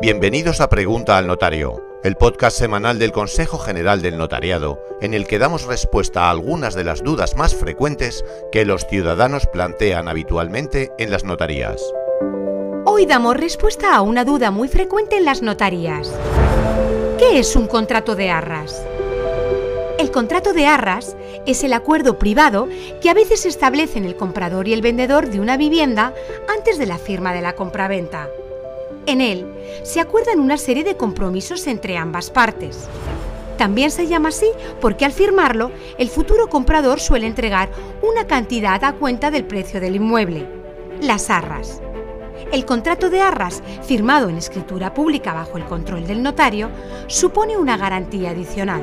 Bienvenidos a Pregunta al Notario, el podcast semanal del Consejo General del Notariado, en el que damos respuesta a algunas de las dudas más frecuentes que los ciudadanos plantean habitualmente en las notarías. Hoy damos respuesta a una duda muy frecuente en las notarías. ¿Qué es un contrato de arras? El contrato de arras es el acuerdo privado que a veces establecen el comprador y el vendedor de una vivienda antes de la firma de la compraventa. En él se acuerdan una serie de compromisos entre ambas partes. También se llama así porque al firmarlo, el futuro comprador suele entregar una cantidad a cuenta del precio del inmueble, las arras. El contrato de arras, firmado en escritura pública bajo el control del notario, supone una garantía adicional.